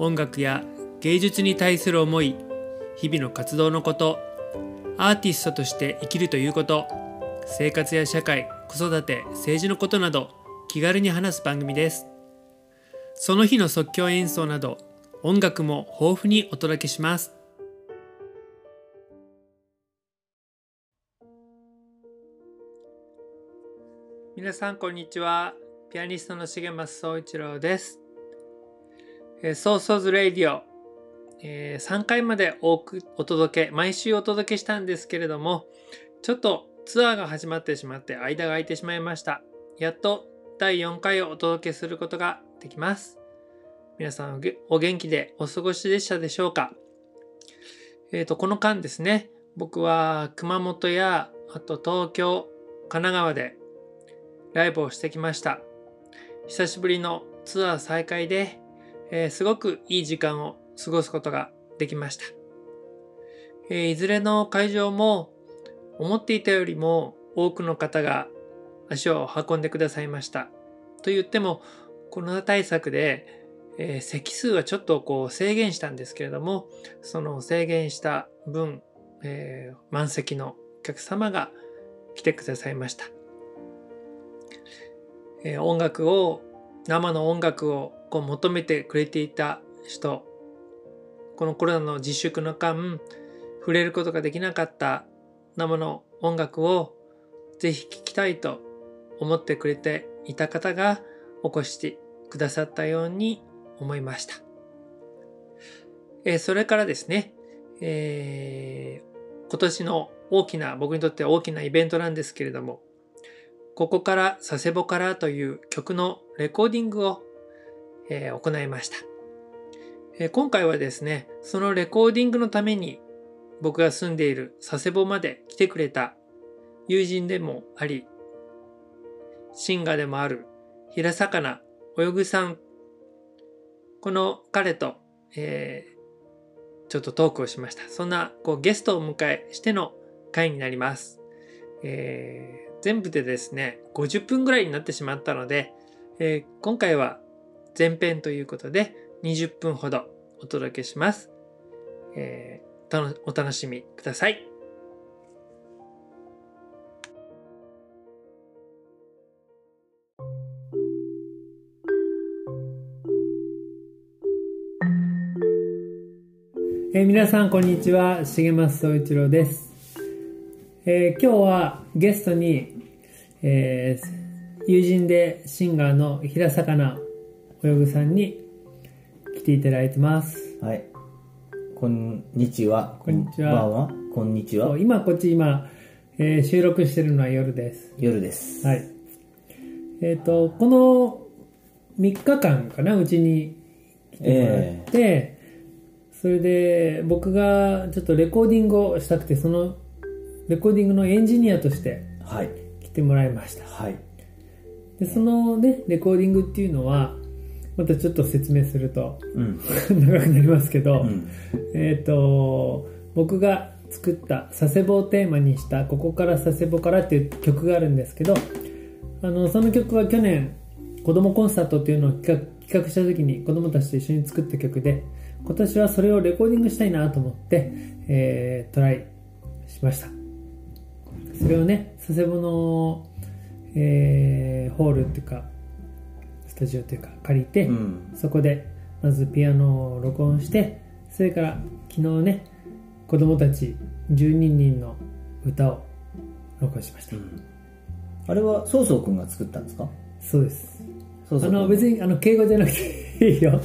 音楽や芸術に対する思い日々の活動のことアーティストとして生きるということ生活や社会子育て政治のことなど気軽に話す番組です。その日の即興演奏など音楽も豊富にお届けします。皆さんこんにちは。ピアニストの重松総一郎です。えーソーソーズ・レディオ、えー3回まで多くお届け、毎週お届けしたんですけれども、ちょっとツアーが始まってしまって間が空いてしまいました。やっと第4回をお届けすることができます。皆さんおお元気でお過ごしでしたでしょうか？えっ、と、この間ですね、僕は熊本や、あと東京、神奈川でライブをしてきました。久しぶりのツアー再開で、えーすごくいい時間を過ごすことができました。えーいずれの会場も思っていたよりも多くの方が足を運んでくださいました。と言ってもコロナ対策で、えー席数はちょっとこう制限したんですけれどもその制限した分、えー満席のお客様が来てくださいました。えー音楽を生の音楽をこう求めてくれていた人このコロナの自粛の間触れることができなかった生の音楽をぜひ聴きたいと思ってくれていた方がお越してくださったように思いました。えーそれからですね、えー今年の大きな僕にとって大きなイベントなんですけれどもここから佐世保からという曲のレコーディングを、えー行いました、えー今回はですね、そのレコーディングのために僕が住んでいる佐世保まで来てくれた友人でもあり、シンガーでもある平魚泳ぐさん、この彼と、えーちょっとトークをしました。そんなこうゲストをお迎えしての回になります。えー全部でですね50分ぐらいになってしまったので、えー今回は前編ということで20分ほどお届けします、えーたのお楽しみください。えー皆さんこんにちは。重松総一郎です。えー今日はゲストに、えー友人でシンガーの平魚泳ぐさんに来ていただいてます。はい。こんにちは。こんにちはは。こんにちは。今こっち今、えー収録してるのは夜です。夜です。はい。えっ、と、この3日間かな、うちに来てもらって、それで僕がちょっとレコーディングをしたくて、そのレコーディングのエンジニアとしてはい。来てもらいました。はい。でそのねレコーディングっていうのはまたちょっと説明するとうん。長くなりますけど、うん。えっ、と僕が作った佐世保をテーマにした「ここから佐世保から」っていう曲があるんですけどあのその曲は去年子供コンサートっていうのを企画した時に子供たちと一緒に作った曲で今年はそれをレコーディングしたいなと思って、えートライしましたそれをね佐世保の、えーホールっていうかスタジオというか借りて、うん。そこでまずピアノを録音してそれから昨日ね子供たち12人の歌を録音しました、あれは、そうそうくんが作ったんですか？そうですあ。の別にあの敬語じゃなくていいよ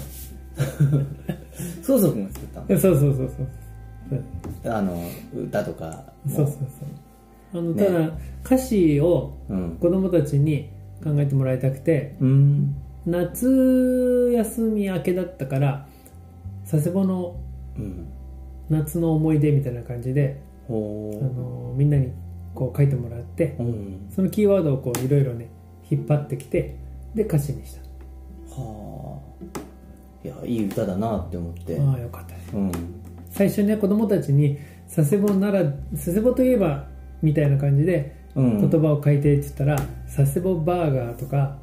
そうそうくんが作ったそうそうそうそうのあの、歌とかも。そうそうそうあのねただ歌詞をうん。子供たちに考えてもらいたくてうん。夏休み明けだったから佐世保のうん。夏の思い出みたいな感じで、あほのみんなにこう書いてもらってううん。そのキーワードをこういろいろね引っ張ってきてで歌詞にしはあ。いやいい歌だなって思って。たああよかったですうん。最初ね子供たちに佐世保なら佐世保といえばみたいな感じでうん。言葉を書いてって言ったら、佐世保バーガーとか、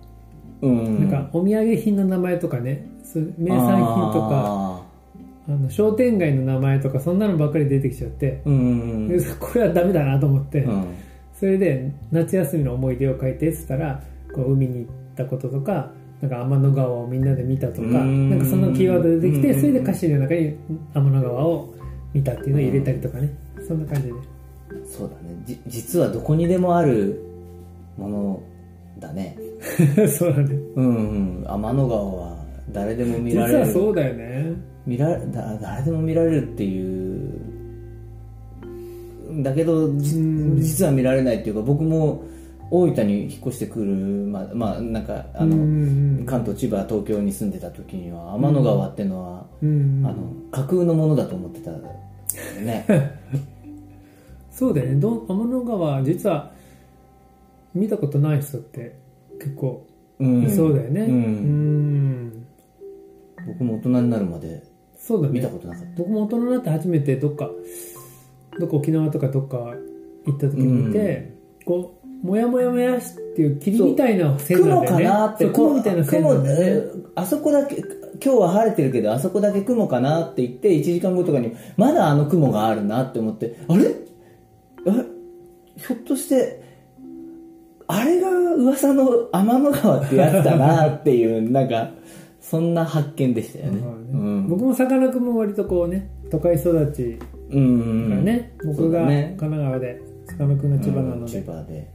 うん。なんかお土産品の名前とかね名産品とかああの商店街の名前とかそんなのばっかり出てきちゃって、ーうんでこれはダメだなと思って、うん。それで夏休みの思い出を書いてって言ったらこう海に行ったこととかなんか天の川をみんなで見たとかうん。なんかそのキーワード出てきてうん。それで歌詞の中に天の川を見たっていうのを入れたりとかね。そんな感じで。そうだね。じ実はどこにでもあるものだね。そうだね。うんうん。天の川は誰でも見実られる。はそうだよね。見らだ誰でも見られるっていう。だけど実は見られないっていうか僕も大分に引っ越してくるまあまあなんかあの、うん関東千葉東京に住んでた時には天の川っていうのは、うん。あの架空のものだと思ってたよね。そうだよね。ど天の川実は見たことない人って結構うん。いそうだよね。ううん。ん僕も大人になるまでそうだね。見たことなかった。僕も大人になって初めてどっかどっか沖縄とかどっか行った時に見て、こうもやもやもやしっていう霧みたいな線なん雲かだよね。なってそう雲みたいな線なんだよね。あそこだけ今日は晴れてるけどあそこだけ雲かなって言って1時間後とかにまだあの雲があるなって思ってあれ？あれ？ひょっとしてあれが噂の天の川ってやつだなっていうなんかそんな発見でしたよね。うん。僕もさかなクンも割とこうね都会育ちうんだからね、そ僕が神奈川でさかなクンが千葉なので、うん千葉で。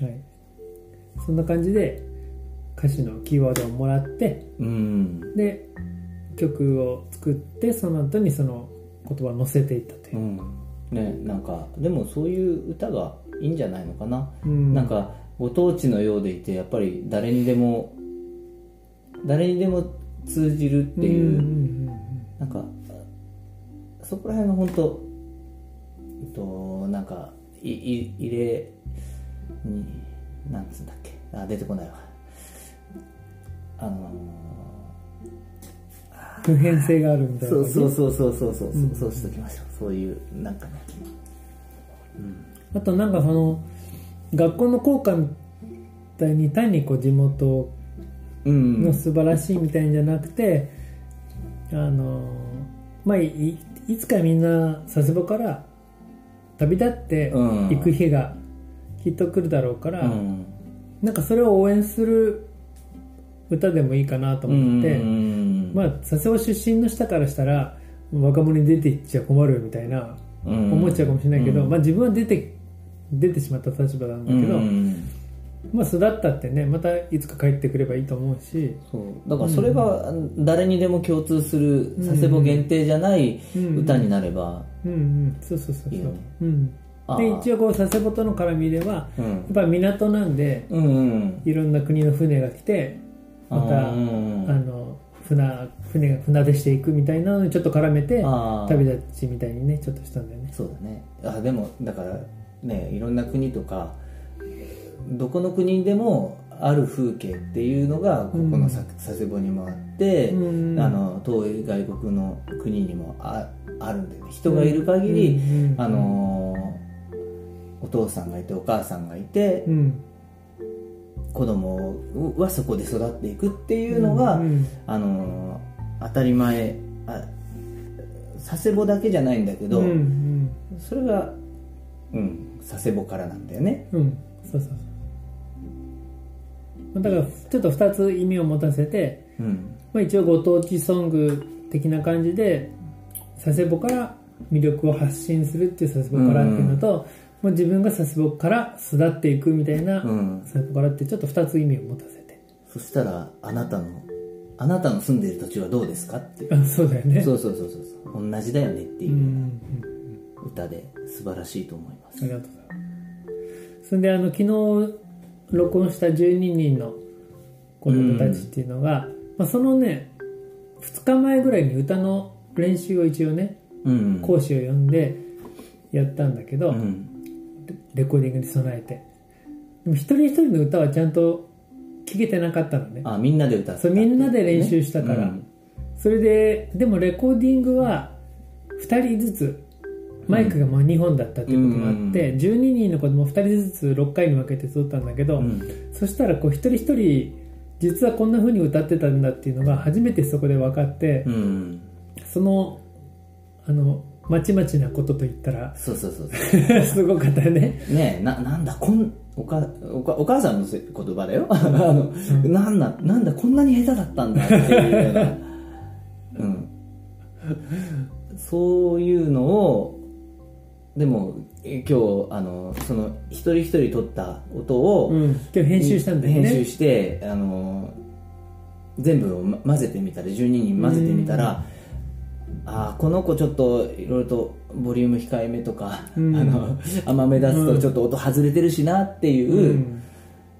はい、そんな感じで歌詞のキーワードをもらってうん。で曲を作ってその後にその言葉を載せていったという。う、ん。ねなんかでもそういう歌がいいんじゃないのかな？うん。なんかご当地のようでいてやっぱり誰にでも誰にでも通じるっていう、んんなんかそこら辺の本当となんかいい入れになんつうんだっけ？あ出てこないわ。あの普遍性があるみたーいなそうそうそうそうそうそう、うん。そうしときましょう。そういうなんかねあとなんかその学校の校歌みたいに単にこう地元うん。の素晴らしいみたいんじゃなくて、あのまあいいつかみんな佐世保から旅立ってうん。行く日がきっと来るだろうから、うん。なんかそれを応援する歌でもいいかなと思って、うんまあ佐世保出身の人からしたら若者に出ていっちゃ困るみたいなうん。思っちゃうかもしれないけど、うん。まあ自分は出て出てしまった立場なんだけど、うん。まあ育ったってねまたいつか帰ってくればいいと思うし、そう。だからそれが誰にでも共通する佐世保限定じゃない歌になれば、うん。うん、そうそうそうそう。うん、で一応こう佐世保との絡みではうん。やっぱ港なんでうんうん。いろんな国の船が来てまたあの船船が船出していくみたいなのにちょっと絡めて旅立ちみたいにねちょっとしたんだよね。そうだね。あでもだからねいろんな国とかどこの国でもある風景っていうのがここのさ佐世保にもあって、うん。あの遠い外国の国にもああるんだよね。人がいる限り、うんうんあのーお父さんがいてお母さんがいて、うん。子供はそこで育っていくっていうのが、うんあのー当たり前。あ佐世保だけじゃないんだけど、それがうん佐世保からなんだよね。うん。そうそうそう。だからちょっと2つ意味を持たせて、うん。まあ、一応ご当地ソング的な感じで佐世保から魅力を発信するっていう佐世保からっていうのと、もう自分が佐世保から巣立っていくみたいな、うん。佐世保からってちょっと2つ意味を持たせて。そしたらあなたのあなたの住んでいる土地はどうですかって。あそうだよね。そうそうそうそう。そう同じだよねってうんいううん。歌で素晴らしいと思います。ありがとうそれであの昨日録音した12人の子供たちっていうのが、まあ、そのね2日前ぐらいに歌の練習を一応ねうん講師を呼んでやったんだけど、うん。レコーディングに備えて。でも一人一人の歌はちゃんと聴けてなかったのね。あみんなで歌った。そうみんなで練習したから、うん。それででもレコーディングは2人ずつマイクがまあ2本だったっていうこともあって、12人の子供2人ずつ6回に分けて撮ったんだけど、うん。そしたらこう一人一人実はこんな風に歌ってたんだっていうのが初めてそこで分かって、うん。そのあのまちまちなことといったらそうそうそうそ すごかったよね。うねえななんだこんおかおかお母さんのせ言葉だよ。あの、なんだなんだこんなに下手だったんだっていうような、うん、そういうのをでもえ今日あのその一人一人撮った音を、うん。今日編集したんだよね。編集してあの全部をま混ぜてみたら12人混ぜてみたら、あーこの子ちょっといろいろとボリューム控えめとか、うん。あの甘め出すとちょっと音外れてるしなっていう、うん。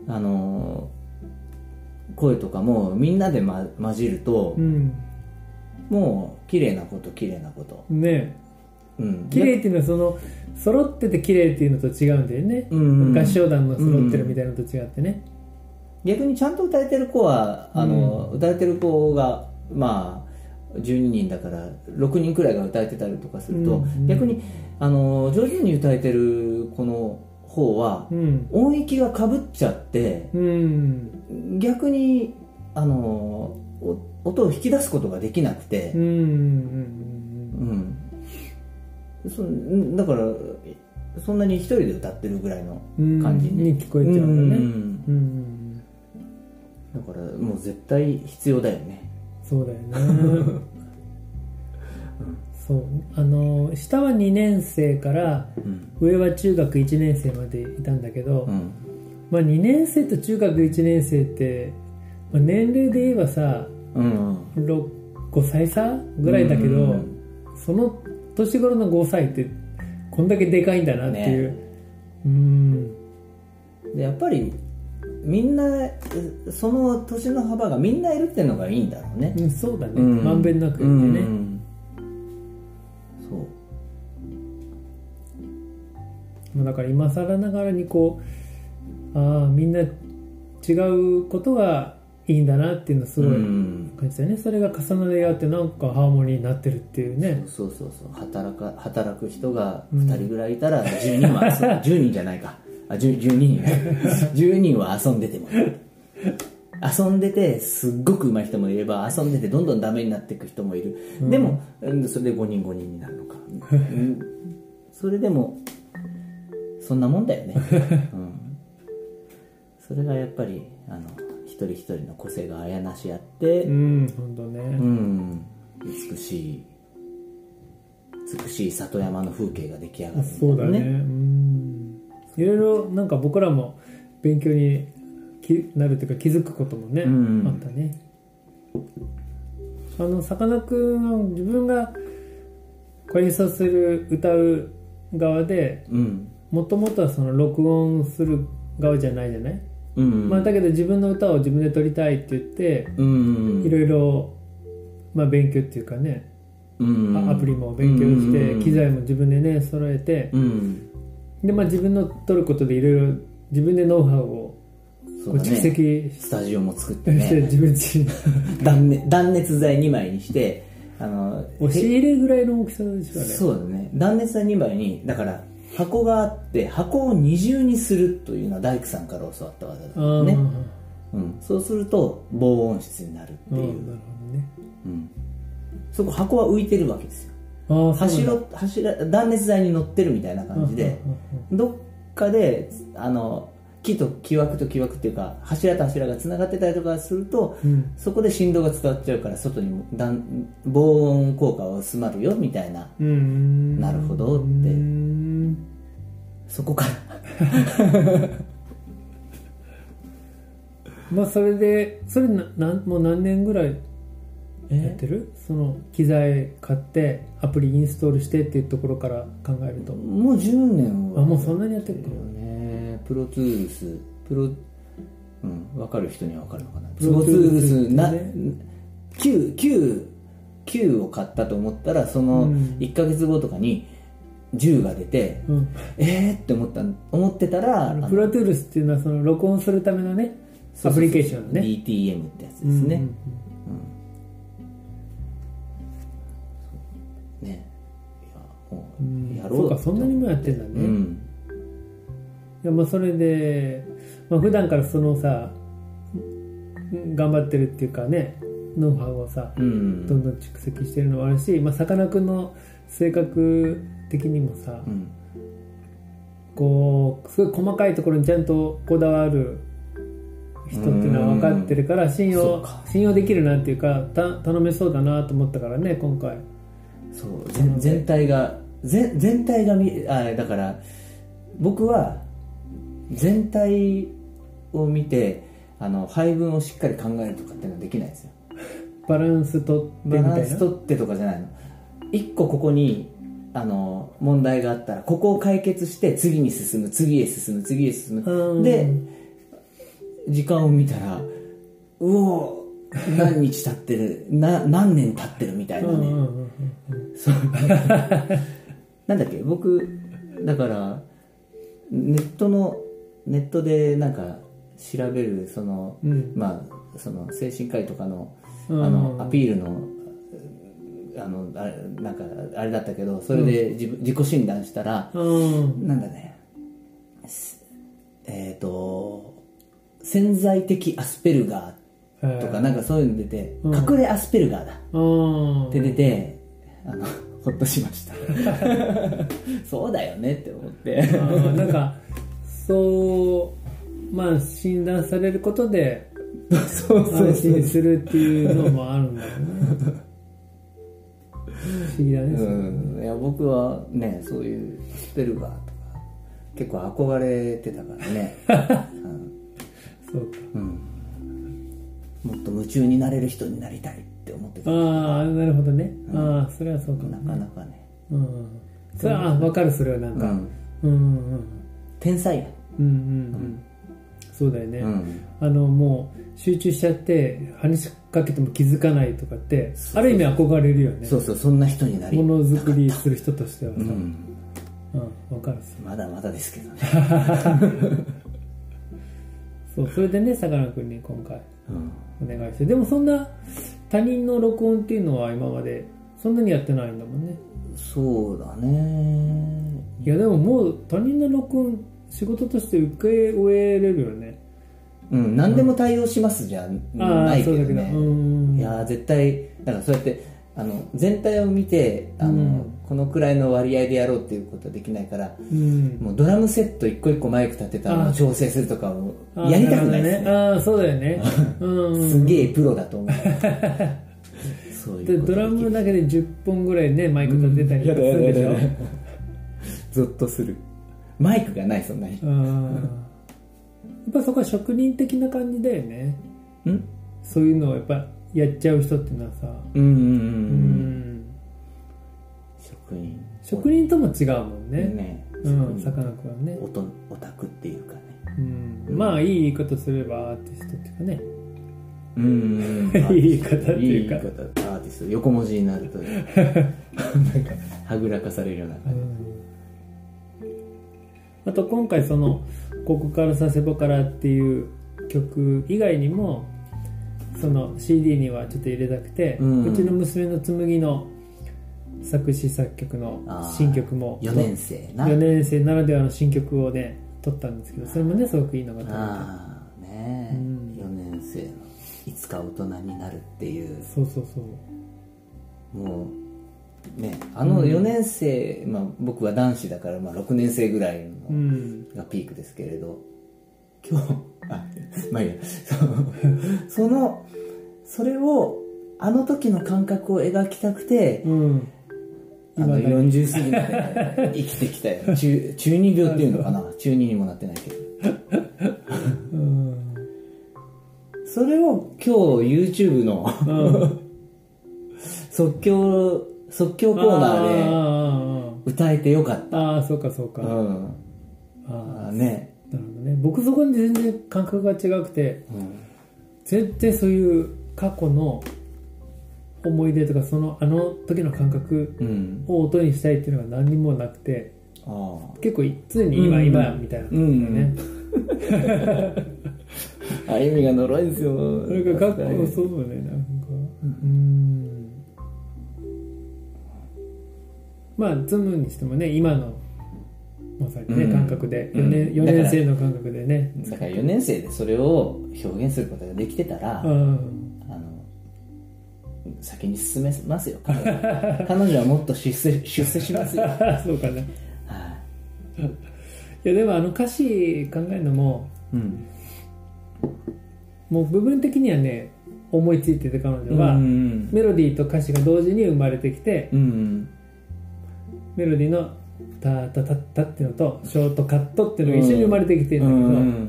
あの声とかもみんなで、ま、混じると、うん。もう綺麗なこと綺麗なこと、ねうん、綺麗っていうのはその揃ってて綺麗っていうのと違うんだよね、うん。合唱団の揃ってるみたいなのと違ってね、逆にちゃんと歌えてる子はあの、歌えてる子がまあ12人だから6人くらいが歌えてたりとかすると、うん。逆にあの上手に歌えてる子の方はうん。音域がかぶっちゃってうん。逆にあのお音を引き出すことができなくてうん。うん。うん、そんだからそんなに一人で歌ってるぐらいのうん。感じ。にに聞こえちゃうん。だねうん。うん。だからもう絶対必要だよね。そうだよね。そう。あの下は2年生からうん。上は中学1年生までいたんだけど、うん。まあ、2年生と中学1年生って、まあ、年齢で言えばさうん。6 5歳差ぐらいだけど、うん。その年頃の5歳ってこんだけでかいんだなっていう、うん。でやっぱりみんなその年の幅がみんないるってのがいいんだろうね。うんそうだね、うん。まんべんなくいてね、うん。そう。まあだから今更ながらにこうああみんな違うことがいいんだなっていうのすごいうん。感じだね、それが重なり合ってなんかハーモニーになってるっていうね。そうそうそう。働か働く人が2人ぐらいいたら10人は遊ん10 人じゃないか。あ 10, 12人。10人は遊んでても。遊んでてすっごく上手い人もいれば遊んでてどんどんダメになっていく人もいる、でもうんそれで5人5人になるのか、うん。それでもそんなもんだよね、うん、それがやっぱりあの一人一人の個性があやなし合って、うん本当ね、うん、美しい美しい里山の風景が出来上がるんだそうだね。うん。いろいろなんか僕らも勉強にきなるというか気づくこともね、うん。あったね。あのさかなクンは自分がこれ演奏する歌う側でうん。もともとはその録音する側じゃないじゃない、うんまあ、だけど自分の歌を自分で撮りたいって言ってうんいろいろまあ勉強っていうかね、うんあアプリも勉強して、うん機材も自分でね揃えて、うん。でまあ自分の撮ることでいろいろ自分でノウハウをこう蓄そうだね。積スタジオも作って してね自分自身 断熱断熱材2枚にしてあの押し入れぐらいの大きさでしょうね。そうだね。断熱材2枚にだから箱があって箱を二重にするというのは大工さんから教わった技だあーね、うん、そうすると防音室になるっていう、ね。うん、そこ箱は浮いてるわけですよ。柱柱断熱材に乗ってるみたいな感じでどっかであの木と木枠と木枠っていうか柱と柱がつながってたりとかすると、うん。そこで振動が伝わっちゃうから外にも断防音効果は薄まるよみたいな。うん。なるほどって。うんそこから。まあそれでそれななんもう何年ぐらいやっえてる？その機材買ってアプリインストールしてっていうところから考えると。もう10年は。あもうそんなにやってるよねプロトゥースプロうん分かる人には分かるのかな？プロトゥースってね。9、9、9を買ったと思ったら、そのうん。1ヶ月後とかに10が出て、うん。えーって思った、思ってたら、プロトゥールスっていうのはその録音するためのねアプリケーションのね。DTM ってやつですね。うんうんね。いや、もうう、ん。やろうそうかそんなにもやってんだね、うん。まあそれで、まあ普段からそのさうん頑張ってるっていうかねノウハウをさうん。どんどん蓄積してるのもあるしさかなクンの性格的にもさ、うん。こうすごい細かいところにちゃんとこだわる人っていうのは分かってるから信用信用できるなっていうかた頼めそうだなと思ったからね今回そう、全全体が、全全体が見、あ、だから、僕は、全体を見て、あの、配分をしっかり考えるとかっていうのはできないですよ。バランスとってみバランたいなス取ってとかじゃないの。一個ここにあの問題があったらここを解決して次に進む次へ進む次へ進うんむで時間を見たらうお何日経ってる な何年経ってるみたいなね、そう。なんだっけ？僕だからネットのネットでなんか調べるその、うん。まあその精神科医とかのあうん。のアピールのあのあれなんかあれだったけどそれで自分自己診断したら、うん。なんだねすえっ、と潜在的アスペルガーとかなんかそういうの出て、うん。隠れアスペルガーだ。うん。って出てあのほっとしました。そうだよねって思って。なんかそうまあ診断されることでそう安心するっていうのもあるんだよね。不思議だね、うん。いや僕はねそういうスペルガーとか結構憧れてたからね、そうか。うん、もっと夢中になれる人になりたいって思ってた。ああなるほどね、ああそれはそうか。もなかなかね、うん。それはあ分かるそれはなんか、うん、うん、うん天才や、うんうんうん。そうだよね、うん、あのもう集中しちゃって話しかけても気づかないとかってある意味憧れるよね。そうそうそんな人になりものづくりする人としてはさ、ううんん、分かるさまだまだですけどね、そうそれでねさかなクンに今回うん、お願いして。でもそんな他人の録音っていうのは今までそんなにやってないんだもんね。そうだね。いやでももう他人の録音仕事として受け終えれるよね。うん何でも対応しますじゃないけどね。うん。いやー絶対だからそうやってあの全体を見てあの、うん。このくらいの割合でやろうっていうことはできないからうん。もうドラムセット一個一個マイク立てたのを調整するとかをやりたくないですね。ああそうだよね。うん。すげえプロだと思う。そうドラムだけで10本ぐらいねマイク立てたりとかするでしょ、ゾッとするマイクがないそんなに。うんやっぱそこは職人的な感じだよね。ん？そういうのをやっぱやっちゃう人っていうのはさ。うんうんうん、ううん、ん職人。職人とも違うもんね。ね。うんさかなクンはね、オトオタクっていうかね。うん、まあいい言い方すればアーティストっていうかね。うんうんうん。いい言い方っていうか。いい言い方。アーティスト。横文字になると。なんかはぐらかされるような感じ、あと今回その「ここから佐世保から」っていう曲以外にもその CD にはちょっと入れたくて、ううんちの娘の紬の作詞作曲の新曲も4年生な。4年生ならではの新曲をね撮ったんですけどそれもねすごくいいのが撮れてああねえ、うん。4年生のいつか大人になるっていう。そうそうそう。もうね。あの4年生、まあ、僕は男子だから、まあ、6年生ぐらいのうん。がピークですけれど。今日あまあいいや。そそのそれをあの時の感覚を描きたくて、うん。あの未だに40過ぎまで生きてきたよ。中中二病っていうのかな。中二にもなってないけど。うん。それを今日 YouTube のうん。即興即興コーナーであ歌えてよかっーあーあーそうかそうか、たうん。ああね、ーなるほどね。僕そこに全然感覚が違くてうん、絶対そういう過去の思い出とかそのあの時の感覚うん。を音にしたいっていうのが何にもなくてあ結構常に今、うん。今みたいな感じだよね、ああゆみが呪いですよ。なんかかっこそうだねなんか。うんまあズムにしてもね今のまさにね、うん。感覚でうん。4年 ,4 年生の感覚でね。だから4年生でそれを表現することができてたら、うん。あの先に進めますよ 彼女はもっと出世出世しますよ、は そうかな。い。いやでもあの歌詞考えるのもうん。もう部分的にはね思いついてて彼女は、うんメロディーと歌詞が同時に生まれてきてうんメロディーの「タタタッタ」っていうのとショートカットっていうのが一緒に生まれてきてるうんだけど、ん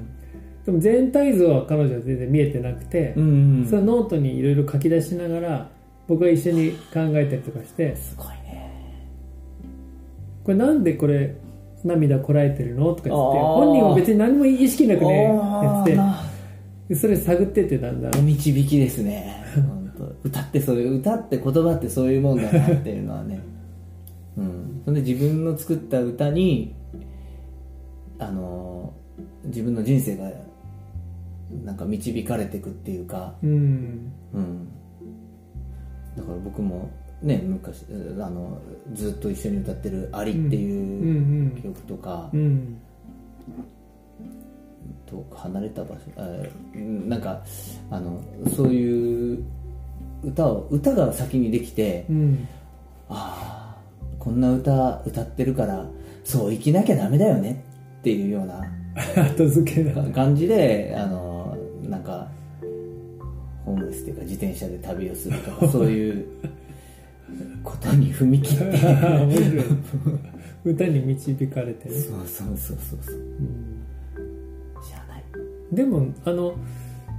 でも全体像は彼女は全然見えてなくて、うんそれノートにいろいろ書き出しながら僕は一緒に考えたりとかしてすごいね。これなんでこれ涙こらえてるのとか言って本人は別に何も意識なくねやってそれ探ってってだんだんお導きですね 歌ってそういう歌って言葉ってそういうもんだなっていうのはねうん。そんで自分の作った歌にあの自分の人生がなんか導かれていくっていうか。うん。うん。だから僕もね昔あのずっと一緒に歌ってる「アリ」っていうん。曲とか、うん。遠く離れた場所あうんなんかあのそういう歌を歌が先にできて、うん。ああこんな歌歌ってるからそう生きなきゃダメだよね。っていうような。後付けだ。か感じであのなんかホームレスっていうか自転車で旅をするとか そういうことに踏み切って。歌に導かれてる、そうそうそうそうそう。うん。知らない。でもあの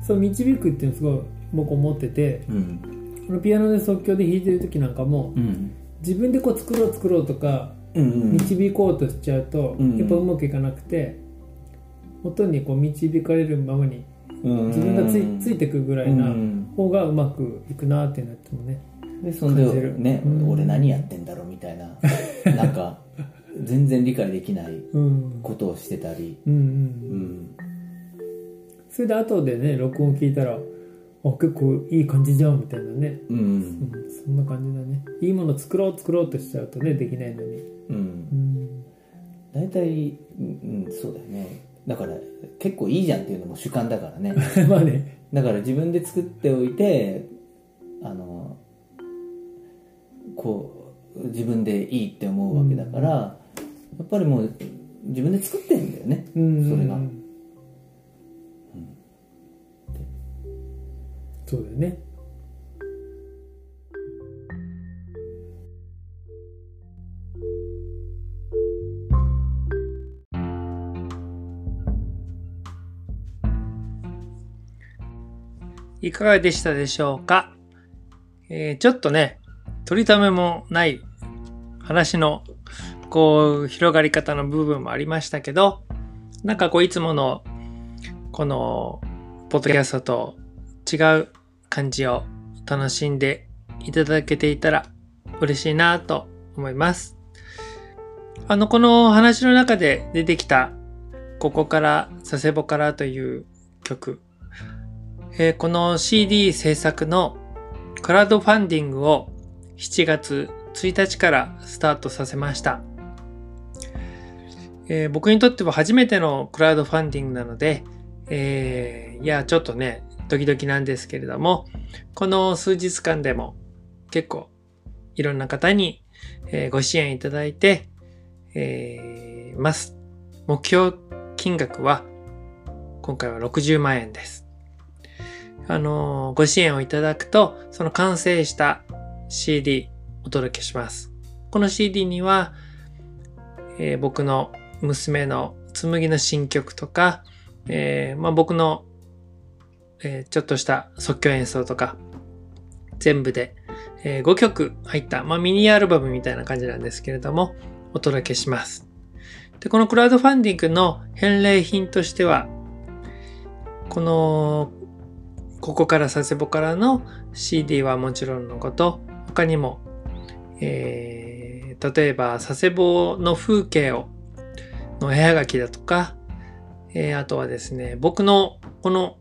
そう導くっていうのすごい僕思っててうん。このピアノで即興で弾いてる時なんかもうん自分でこう作ろう作ろうとかうんうん。導こうとしちゃうと、うんやっぱうまくいかなくて音にこう導かれるままにうん自分がついついてくぐらいなうん方がうまくいくなってなってもねでそんでね、うん。俺何やってんだろうみたいな。なんか全然理解できないうん。ことをしてたり、うんうん。うん、それで後でね録音聞いたらあ結構いい感じじゃんみたいなね、うん。うん、そんな感じだね。いいもの作ろう作ろうとしちゃうとねできないのに。うん。うん。大体、うん、うんそうだよね。だから結構いいじゃんっていうのも主観だからね。まあね。だから自分で作っておいてあのこう自分でいいって思うわけだから、やっぱりもう自分で作ってんだよね、うん。それが、そうだよね。いかがでしたでしょうか、えーちょっとね、取りためもない話のこう広がり方の部分もありましたけど、なんかこういつものこのポッドキャストと違う感じを楽しんでいただけていたら嬉しいなと思います。あの、この話の中で出てきたここから佐世保からという曲えーこの CD 制作のクラウドファンディングを7月1日からスタートさせました。えー僕にとっては初めてのクラウドファンディングなので、えーいや、ちょっとね、ドキドキなんですけれども、この数日間でも結構いろんな方に、ご支援いただいて、えーます。目標金額は今回は60万円です。あのーご支援をいただくと、その完成した CD お届けします。この CD には、えー僕の娘の紬の新曲とか、えーまあ、僕の、えーちょっとした即興演奏とか、全部で、え5曲入った、まあ、ミニアルバムみたいな感じなんですけれども、お届けします。で、このクラウドファンディングの返礼品としては、このここから佐世保からの CD はもちろんのこと、他にも、えー例えば佐世保の風景を、の絵はがきだとか、えーあとはですね、僕のこの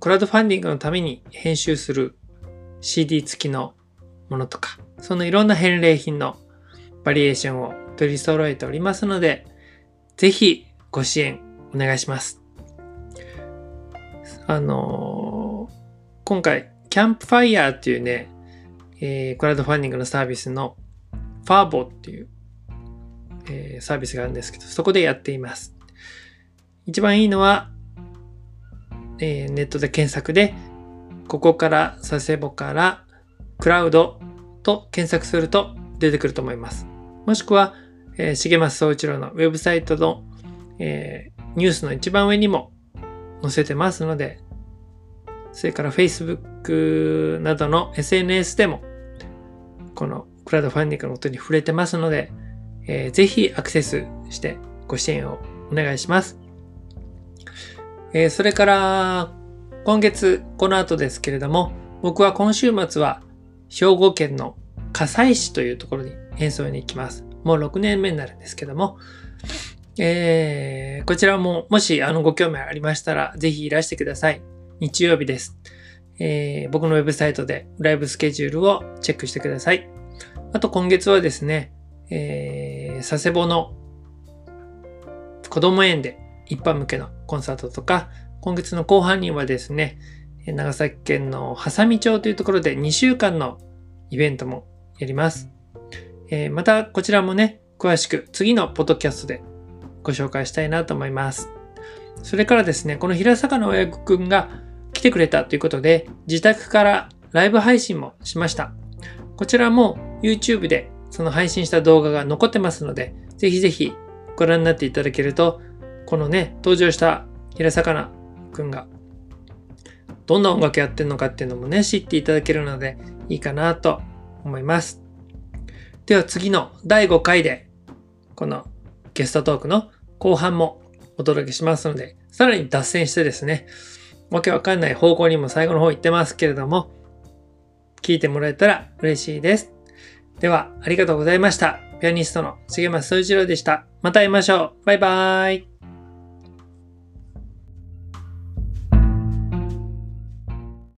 クラウドファンディングのために編集する CD 付きのものとか、そのいろんな返礼品のバリエーションを取り揃えておりますので、ぜひご支援お願いします。あのー今回、キャンプファイヤーっていうね、えークラウドファンディングのサービスのファーボっていう、えーサービスがあるんですけど、そこでやっています。一番いいのは、えーネットで検索で、ここから佐世保からクラウドと検索すると出てくると思います。もしくは、えー、重松総一郎のウェブサイトの、えーニュースの一番上にも載せてますので、それから Facebook などの SNS でも、このクラウドファンディングのことに触れてますので、えーぜひアクセスしてご支援をお願いします。えーそれから、今月、この後ですけれども、僕は今週末は兵庫県の加西市というところに演奏に行きます。もう6年目になるんですけども、えーこちらももしあのご興味ありましたら、ぜひいらしてください。日曜日です。えー僕のウェブサイトでライブスケジュールをチェックしてください。あと今月はですね、えー佐世保の子供園で一般向けのコンサートとか、今月の後半にはですね、長崎県の波佐見町というところで2週間のイベントもやります。えーまたこちらもね、詳しく次のポッドキャストでご紹介したいなと思います。それからですね、この平坂の親子くんが来てくれたということで、自宅からライブ配信もしました。こちらも YouTube でその配信した動画が残ってますので、ぜひぜひご覧になっていただけると、このね、登場した平坂くんがどんな音楽やってるのかっていうのもね、知っていただけるのでいいかなと思います。では次の第5回で、このゲストトークの後半もお届けしますので、さらに脱線してですね、わけわかんない方向にも最後の方行ってますけれども、聞いてもらえたら嬉しいです。では、ありがとうございました。ピアニストの重松総一郎でした。また会いましょう。バイバーイ。